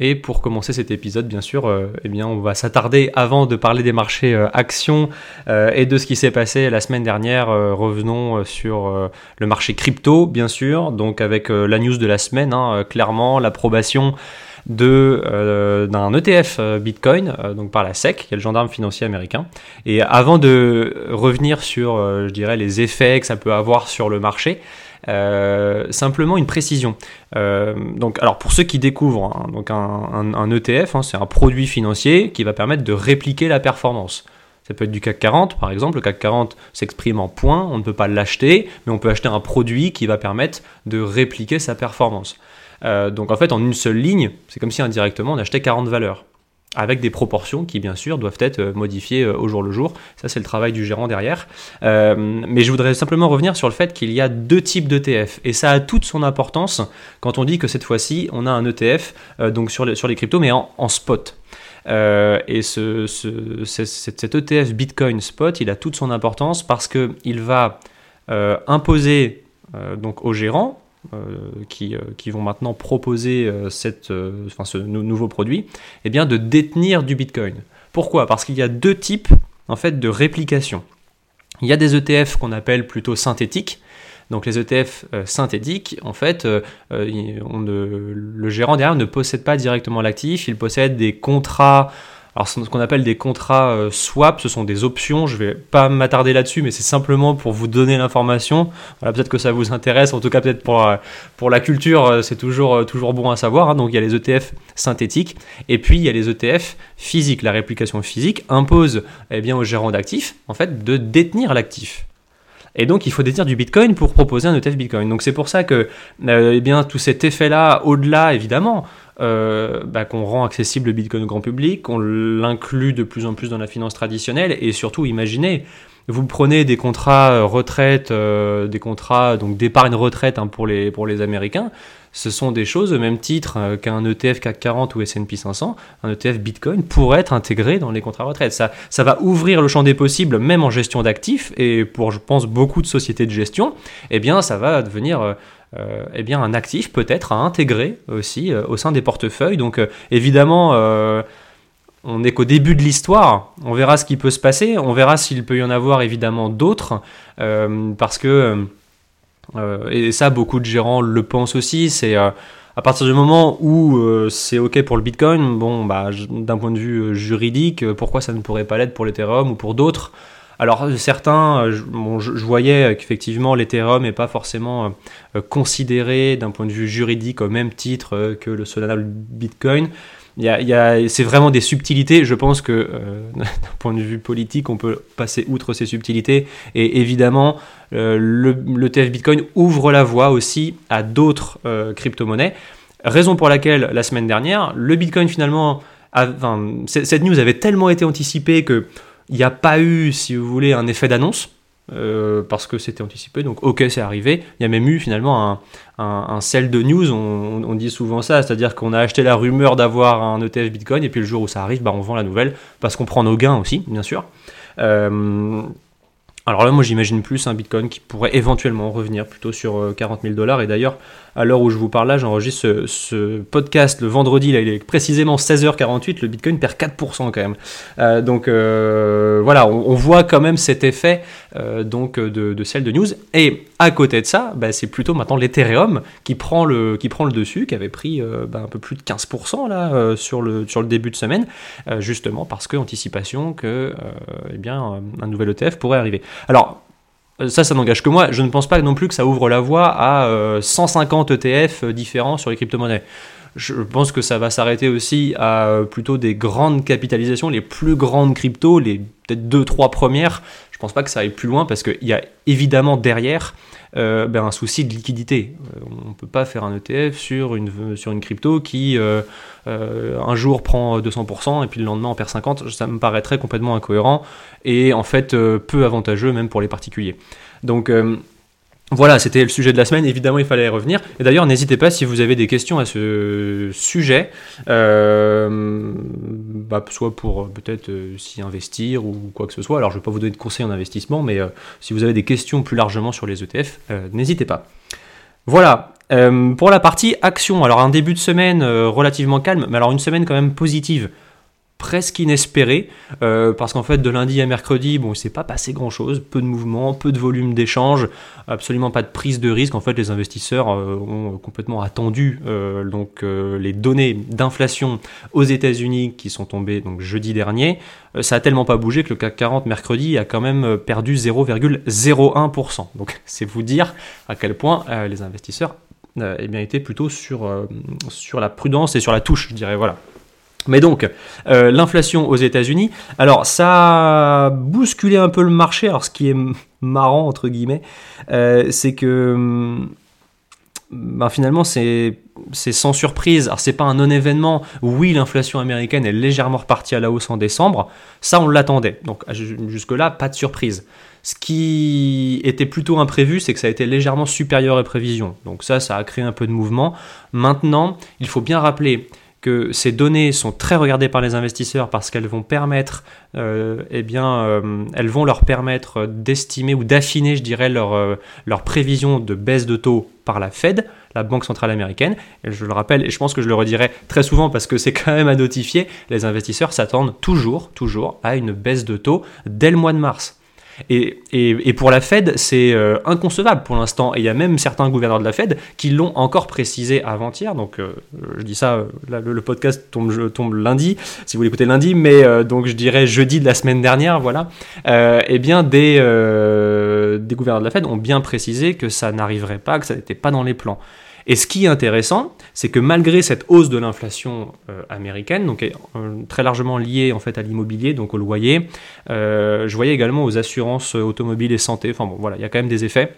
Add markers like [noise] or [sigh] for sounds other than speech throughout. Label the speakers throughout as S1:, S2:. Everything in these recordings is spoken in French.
S1: Et pour commencer cet épisode, bien sûr, euh, eh bien, on va s'attarder avant de parler des marchés euh, actions euh, et de ce qui s'est passé la semaine dernière. revenons sur le marché crypto, bien sûr, donc avec la news de la semaine, hein, clairement l'approbation de d'un ETF Bitcoin, donc par la SEC, qui est le gendarme financier américain. Et avant de revenir sur, je dirais, les effets que ça peut avoir sur le marché. Euh, simplement une précision. Euh, donc, alors pour ceux qui découvrent, hein, donc un, ETF, hein, c'est un produit financier qui va permettre de répliquer la performance. Ça peut être du CAC 40, par exemple. Le CAC 40 s'exprime en points, on ne peut pas l'acheter, mais on peut acheter un produit qui va permettre de répliquer sa performance. Euh, donc en fait, en une seule ligne, c'est comme si indirectement on achetait 40 valeurs avec des proportions qui bien sûr doivent être euh, modifiées euh, au jour le jour. Ça c'est le travail du gérant derrière. Euh, mais je voudrais simplement revenir sur le fait qu'il y a deux types d'ETF et ça a toute son importance quand on dit que cette fois-ci on a un ETF sur les, cryptos mais en, spot. et ce, cet ETF Bitcoin Spot, il a toute son importance parce qu'il va imposer donc aux gérants euh, qui, euh, qui, vont maintenant proposer euh, cette, enfin, ce nouveau produit, eh bien de détenir du Bitcoin. Pourquoi? Parce qu'il y a deux types en fait de réplication. Il y a des ETF qu'on appelle plutôt synthétiques. Donc les ETF synthétiques, en fait, le gérant derrière ne possède pas directement l'actif, il possède des contrats alors ce qu'on appelle des contrats euh, swap, ce sont des options, je vais pas m'attarder là-dessus, mais c'est simplement pour vous donner l'information. Voilà, peut-être que ça vous intéresse, en tout cas peut-être pour, euh, la culture, euh, c'est toujours, toujours bon à savoir. Hein. Donc il y a les ETF synthétiques, et puis il y a les ETF physiques. La réplication physique impose eh bien, aux gérants d'actifs en fait, de détenir l'actif. Et donc, il faut détenir du Bitcoin pour proposer un ETF Bitcoin. Donc, c'est pour ça que, eh bien, tout cet effet-là, au-delà, évidemment, euh, bah, qu'on rend accessible le Bitcoin au grand public, qu'on l'inclut de plus en plus dans la finance traditionnelle, et surtout, imaginez, vous prenez des contrats euh, retraite, euh, des contrats donc d'épargne retraite hein, pour, les, pour les Américains, ce sont des choses au même titre qu'un ETF CAC 40 ou S&P 500, un ETF Bitcoin pourrait être intégré dans les contrats retraite. Ça, ça va ouvrir le champ des possibles, même en gestion d'actifs, et pour, je pense, beaucoup de sociétés de gestion, eh bien, ça va devenir euh, eh bien, un actif peut-être à intégrer aussi euh, au sein des portefeuilles. Donc euh, évidemment, on n'est qu'au début de l'histoire. On verra ce qui peut se passer. On verra s'il peut y en avoir évidemment d'autres. parce que, et ça, beaucoup de gérants le pensent aussi, c'est à partir du moment où c'est OK pour le Bitcoin, bon, bah, d'un point de vue juridique, pourquoi ça ne pourrait pas l'être pour l'Ethereum ou pour d'autres? Alors certains, je, voyais qu'effectivement l'Ethereum n'est pas forcément euh, considéré d'un point de vue juridique au même titre euh, que le Solana Bitcoin. Il y c'est vraiment des subtilités. Je pense que euh, [laughs] d'un point de vue politique, on peut passer outre ces subtilités. Et évidemment, le, TF Bitcoin ouvre la voie aussi à d'autres crypto-monnaies. Raison pour laquelle la semaine dernière, le Bitcoin finalement, cette news avait tellement été anticipée que il n'y a pas eu, si vous voulez, un effet d'annonce. Euh, parce que c'était anticipé, donc ok c'est arrivé. Il y a même eu finalement un, un, sell de news, on, dit souvent ça, c'est-à-dire qu'on a acheté la rumeur d'avoir un ETF Bitcoin et puis le jour où ça arrive, bah, on vend la nouvelle parce qu'on prend nos gains aussi, bien sûr. Euh, alors là, moi j'imagine plus un Bitcoin qui pourrait éventuellement revenir plutôt sur 40 euh, 000 dollars et d'ailleurs à l'heure où je vous parle là, j'enregistre ce, podcast le vendredi, là, il est précisément 16h48, le Bitcoin perd 4% quand même. Euh, donc euh, voilà, on, voit quand même cet effet donc de, de celle de news. Et à côté de ça, bah, c'est plutôt maintenant l'Ethereum qui prend le qui prend le dessus, qui avait pris bah, un peu plus de 15% là sur le sur le début de semaine, justement parce que anticipation que eh bien un nouvel ETF pourrait arriver. Alors euh, ça, ça n'engage que moi. Je ne pense pas non plus que ça ouvre la voie à 150 euh, ETF euh, différents sur les crypto-monnaies. Je pense que ça va s'arrêter aussi à plutôt des grandes capitalisations, les plus grandes cryptos, les peut-être deux, trois premières. Je pense pas que ça aille plus loin parce qu'il y a évidemment derrière euh, ben, un souci de liquidité. Euh, on ne peut pas faire un ETF sur une, sur une crypto qui euh, un jour prend 200% et puis le lendemain en perd 50%. Ça me paraîtrait complètement incohérent et en fait peu avantageux même pour les particuliers. Donc voilà, c'était le sujet de la semaine. Évidemment, il fallait y revenir. Et d'ailleurs, n'hésitez pas si vous avez des questions à ce sujet, euh, bah, soit pour euh, peut-être euh, s'y investir ou quoi que ce soit. Alors, je ne vais pas vous donner de conseils en investissement, mais si vous avez des questions plus largement sur les ETF, n'hésitez pas. Voilà, pour la partie action, alors un début de semaine relativement calme, mais alors une semaine quand même positive presque inespéré, euh, parce qu'en fait de lundi à mercredi, bon, il s'est pas passé grand chose, peu de mouvements, peu de volume d'échange, absolument pas de prise de risque. En fait, les investisseurs euh, ont complètement attendu euh, donc les données d'inflation aux États-Unis qui sont tombées donc jeudi dernier. ça a tellement pas bougé que le CAC 40 mercredi a quand même perdu 0,01%. Donc [laughs] c'est vous dire à quel point les investisseurs eh bien, étaient plutôt sur, sur la prudence et sur la touche, je dirais. Voilà. Mais donc, euh, l'inflation aux États-Unis, alors ça a bousculé un peu le marché. Alors, ce qui est marrant, entre guillemets, euh, c'est que ben, finalement, c'est sans surprise. Alors, c'est pas un non-événement. Oui, l'inflation américaine est légèrement repartie à la hausse en décembre. Ça, on l'attendait. Donc, jusque-là, pas de surprise. Ce qui était plutôt imprévu, c'est que ça a été légèrement supérieur aux prévisions. Donc, ça, ça a créé un peu de mouvement. Maintenant, il faut bien rappeler que ces données sont très regardées par les investisseurs parce qu'elles vont permettre, euh, eh bien, euh, elles vont leur permettre d'estimer ou d'affiner, je dirais, leur, euh, leur prévision de baisse de taux par la Fed, la Banque centrale américaine. Je le rappelle, et je pense que je le redirai très souvent parce que c'est [laughs] quand même à notifier, les investisseurs s'attendent toujours, toujours à une baisse de taux dès le mois de mars. Et, pour la Fed, c'est euh, inconcevable pour l'instant. Et il y a même certains gouverneurs de la Fed qui l'ont encore précisé avant-hier. Donc, euh, je dis ça, euh, le, podcast tombe, tombe, lundi, si vous l'écoutez lundi, mais donc je dirais jeudi de la semaine dernière, voilà. eh bien, des, des gouverneurs de la Fed ont bien précisé que ça n'arriverait pas, que ça n'était pas dans les plans. Et ce qui est intéressant, c'est que malgré cette hausse de l'inflation euh, américaine, donc euh, très largement liée en fait à l'immobilier, donc au loyer, euh, je voyais également aux assurances automobiles et santé. Enfin bon, voilà, il y a quand même des effets.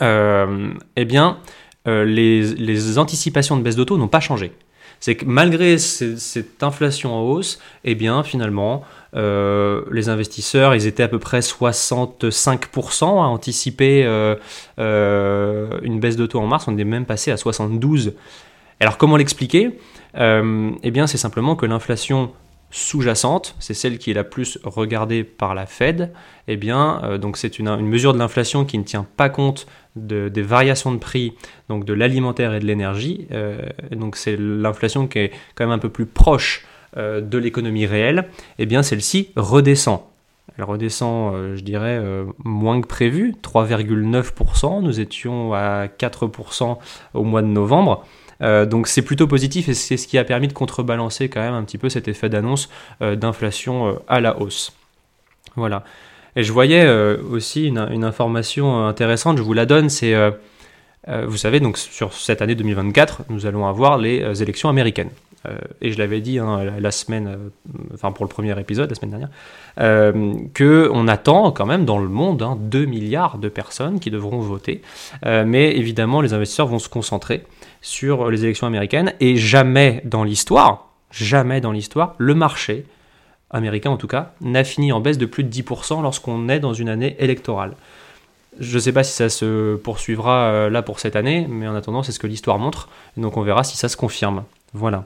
S1: eh bien, les, les, anticipations de baisse d'auto n'ont pas changé. C'est que malgré cette inflation en hausse, eh bien finalement, euh, les investisseurs, ils étaient à peu près 65% à anticiper euh, euh, une baisse de taux en mars. On est même passé à 72. Alors comment l'expliquer? Eh bien, c'est simplement que l'inflation sous-jacente, c'est celle qui est la plus regardée par la Fed. Eh bien, donc c'est une, mesure de l'inflation qui ne tient pas compte des variations de prix, donc de l'alimentaire et de l'énergie. donc c'est l'inflation qui est quand même un peu plus proche euh, de l'économie réelle, eh bien celle-ci redescend. Elle redescend, euh, je dirais, euh, moins que prévu, 3,9%. Nous étions à 4% au mois de novembre. Donc c'est plutôt positif et c'est ce qui a permis de contrebalancer quand même un petit peu cet effet d'annonce d'inflation à la hausse. Voilà. Et je voyais aussi une, une, information intéressante, je vous la donne, c'est, vous savez, donc sur cette année 2024, nous allons avoir les élections américaines. Euh, et je l'avais dit hein, la semaine, euh, enfin pour le premier épisode, la semaine dernière, euh, qu'on attend quand même dans le monde 2 hein, milliards de personnes qui devront voter. mais évidemment, les investisseurs vont se concentrer sur les élections américaines et jamais dans l'histoire, jamais dans l'histoire, le marché américain en tout cas, n'a fini en baisse de plus de 10% lorsqu'on est dans une année électorale. Je ne sais pas si ça se poursuivra là pour cette année, mais en attendant, c'est ce que l'histoire montre. donc on verra si ça se confirme. Voilà.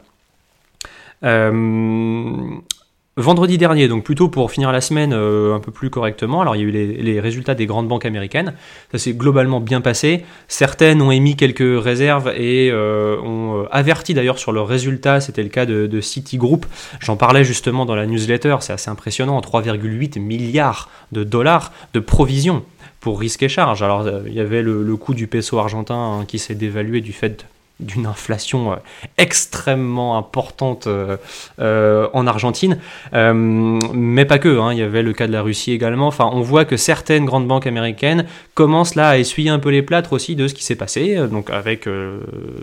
S1: Euh, vendredi dernier, donc plutôt pour finir la semaine euh, un peu plus correctement, alors il y a eu les, résultats des grandes banques américaines, ça s'est globalement bien passé, certaines ont émis quelques réserves et euh, ont averti d'ailleurs sur leurs résultats, c'était le cas de, Citigroup, j'en parlais justement dans la newsletter, c'est assez impressionnant, 3,8 milliards de dollars de provisions pour risque et charge. Alors il y avait le, coût du peso argentin hein, qui s'est dévalué du fait d'une inflation euh, extrêmement importante euh, euh, en Argentine, mais pas que. Hein. il y avait le cas de la Russie également. Enfin, on voit que certaines grandes banques américaines commencent là à essuyer un peu les plâtres aussi de ce qui s'est passé, donc avec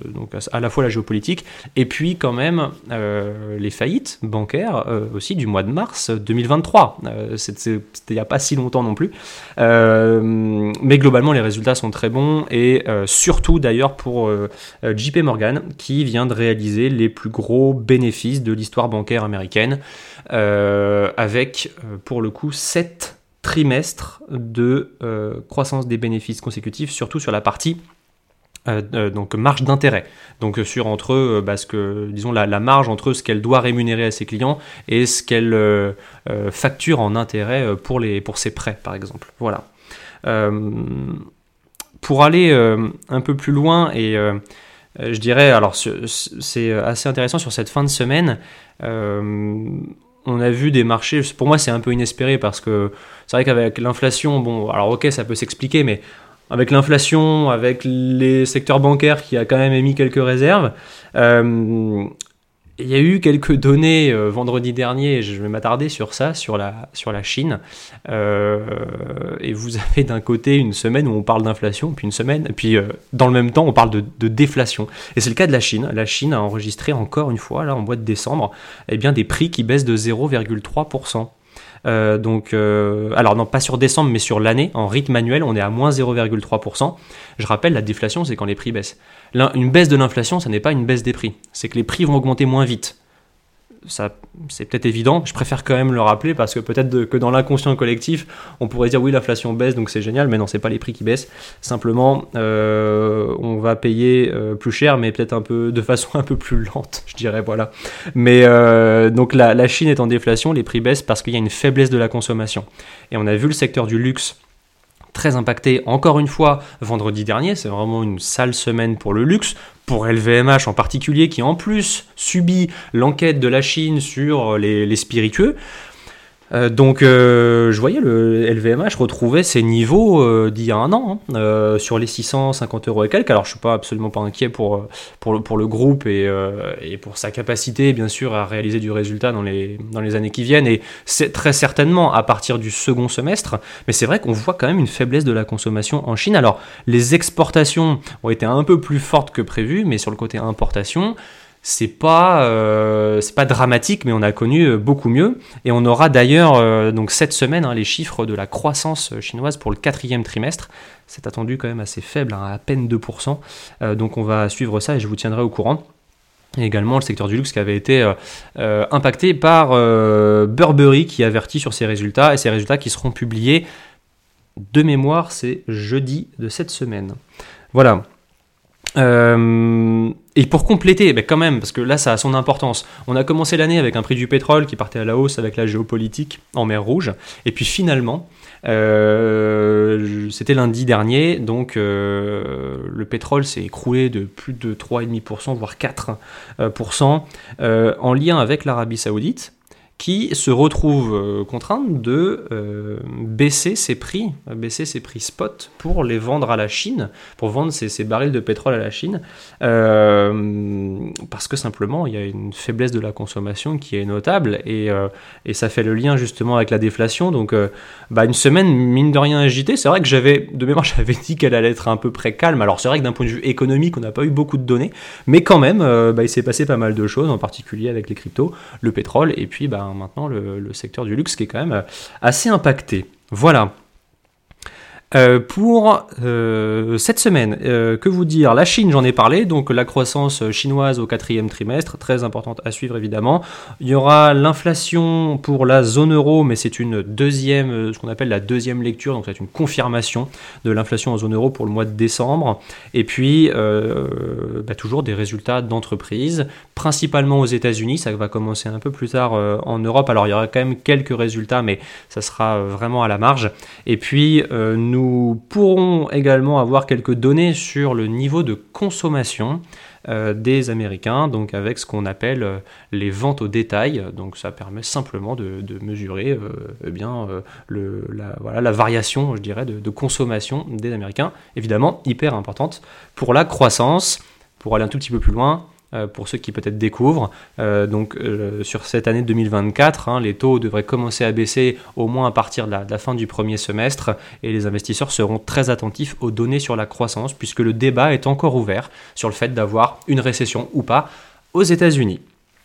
S1: donc à la fois la géopolitique et puis quand même les faillites bancaires aussi du mois de mars 2023. C'était il n'y a pas si longtemps non plus, mais globalement les résultats sont très bons et surtout d'ailleurs pour JP Morgan qui vient de réaliser les plus gros bénéfices de l'histoire bancaire américaine euh, avec euh, pour le coup 7 trimestres de euh, croissance des bénéfices consécutifs, surtout sur la partie donc marge d'intérêt. Donc sur entre bah, ce que disons la, marge entre ce qu'elle doit rémunérer à ses clients et ce qu'elle facture en intérêt pour les pour ses prêts par exemple. Voilà. pour aller un peu plus loin et je dirais, alors c'est assez intéressant sur cette fin de semaine on a vu des marchés, pour moi c'est un peu inespéré parce que c'est vrai qu'avec l'inflation, bon, alors ok, ça peut s'expliquer, mais avec l'inflation, avec les secteurs bancaires qui a quand même émis quelques réserves, euh, il y a eu quelques données euh, vendredi dernier, je vais m'attarder sur ça, sur la, sur la Chine. Euh, et vous avez d'un côté une semaine où on parle d'inflation, puis une semaine, et puis dans le même temps on parle de, de déflation. Et c'est le cas de la Chine. La Chine a enregistré encore une fois, là en mois de décembre, eh bien, des prix qui baissent de 0,3%. Euh, donc, euh, alors non, pas sur décembre, mais sur l'année, en rythme annuel, on est à moins 0,3%. Je rappelle, la déflation, c'est quand les prix baissent. Une baisse de l'inflation, ça n'est pas une baisse des prix. C'est que les prix vont augmenter moins vite c'est peut-être évident. Je préfère quand même le rappeler parce que peut-être que dans l'inconscient collectif, on pourrait dire oui, l'inflation baisse, donc c'est génial, mais non, c'est pas les prix qui baissent. Simplement, euh, on va payer euh, plus cher, mais peut-être un peu de façon un peu plus lente, je dirais. Voilà. Mais euh, donc la Chine est en déflation, les prix baissent parce qu'il y a une faiblesse de la consommation. Et on a vu le secteur du luxe très impacté encore une fois vendredi dernier. C'est vraiment une sale semaine pour le luxe, pour LVMH en particulier, qui en plus subit l'enquête de la Chine sur les, les spiritueux. Euh, donc euh, je voyais le LVMH retrouver ses niveaux euh, d'il y a un an, hein, sur les 650 euros et quelques. Alors je suis pas absolument pas inquiet pour, pour, le, pour le groupe et, et, pour sa capacité bien sûr à réaliser du résultat dans les, dans les années qui viennent et c'est très certainement à partir du second semestre. Mais c'est vrai qu'on voit quand même une faiblesse de la consommation en Chine. Alors les exportations ont été un peu plus fortes que prévu, mais sur le côté importation, c'est pas euh, c'est pas dramatique mais on a connu euh, beaucoup mieux. Et on aura d'ailleurs euh, donc cette semaine hein, les chiffres de la croissance chinoise pour le quatrième trimestre. C'est attendu quand même assez faible hein, à peine 2% donc on va suivre ça et je vous tiendrai au courant. Et également le secteur du luxe qui avait été impacté par Burberry qui avertit sur ses résultats et ses résultats qui seront publiés de mémoire c'est jeudi de cette semaine. Voilà euh, et pour compléter, ben quand même, parce que là ça a son importance, on a commencé l'année avec un prix du pétrole qui partait à la hausse avec la géopolitique en mer Rouge, et puis finalement, euh, c'était lundi dernier, donc euh, le pétrole s'est écroulé de plus de 3,5%, voire 4%, en lien avec l'Arabie saoudite qui se retrouve euh, contrainte de euh, baisser ses prix, baisser ses prix spot pour les vendre à la Chine, pour vendre ses, barils de pétrole à la Chine, euh, parce que simplement il y a une faiblesse de la consommation qui est notable et, et ça fait le lien justement avec la déflation. Donc bah, une semaine mine de rien agitée. C'est vrai que j'avais de mémoire [laughs] j'avais dit qu'elle allait être un peu près calme. Alors c'est vrai que d'un point de vue économique on n'a pas eu beaucoup de données, mais quand même bah, il s'est passé pas mal de choses, en particulier avec les cryptos, le pétrole et puis bah, maintenant le, secteur du luxe qui est quand même euh, assez impacté. Voilà. Euh, pour euh, cette semaine, que vous dire? La Chine, j'en ai parlé, donc la croissance chinoise au quatrième trimestre, très importante à suivre évidemment. Il y aura l'inflation pour la zone euro, mais c'est une deuxième, ce qu'on appelle la deuxième lecture, donc c'est une confirmation de l'inflation en zone euro pour le mois de décembre. Et puis, bah, toujours des résultats d'entreprise, principalement aux États-Unis. Ça va commencer un peu plus tard euh, en Europe. Alors il y aura quand même quelques résultats, mais ça sera euh, vraiment à la marge. Et puis euh, nous pourrons également avoir quelques données sur le niveau de consommation des Américains, donc avec ce qu'on appelle les ventes au détail. Donc ça permet simplement de, mesurer eh bien, le, la, variation, je dirais, de, consommation des Américains. Évidemment, hyper importante pour la croissance. Pour aller un tout petit peu plus loin, euh, pour ceux qui peut-être découvrent. Euh, donc euh, sur cette année 2024, hein, les taux devraient commencer à baisser au moins à partir de la, fin du premier semestre et les investisseurs seront très attentifs aux données sur la croissance puisque le débat est encore ouvert sur le fait d'avoir une récession ou pas aux États-Unis.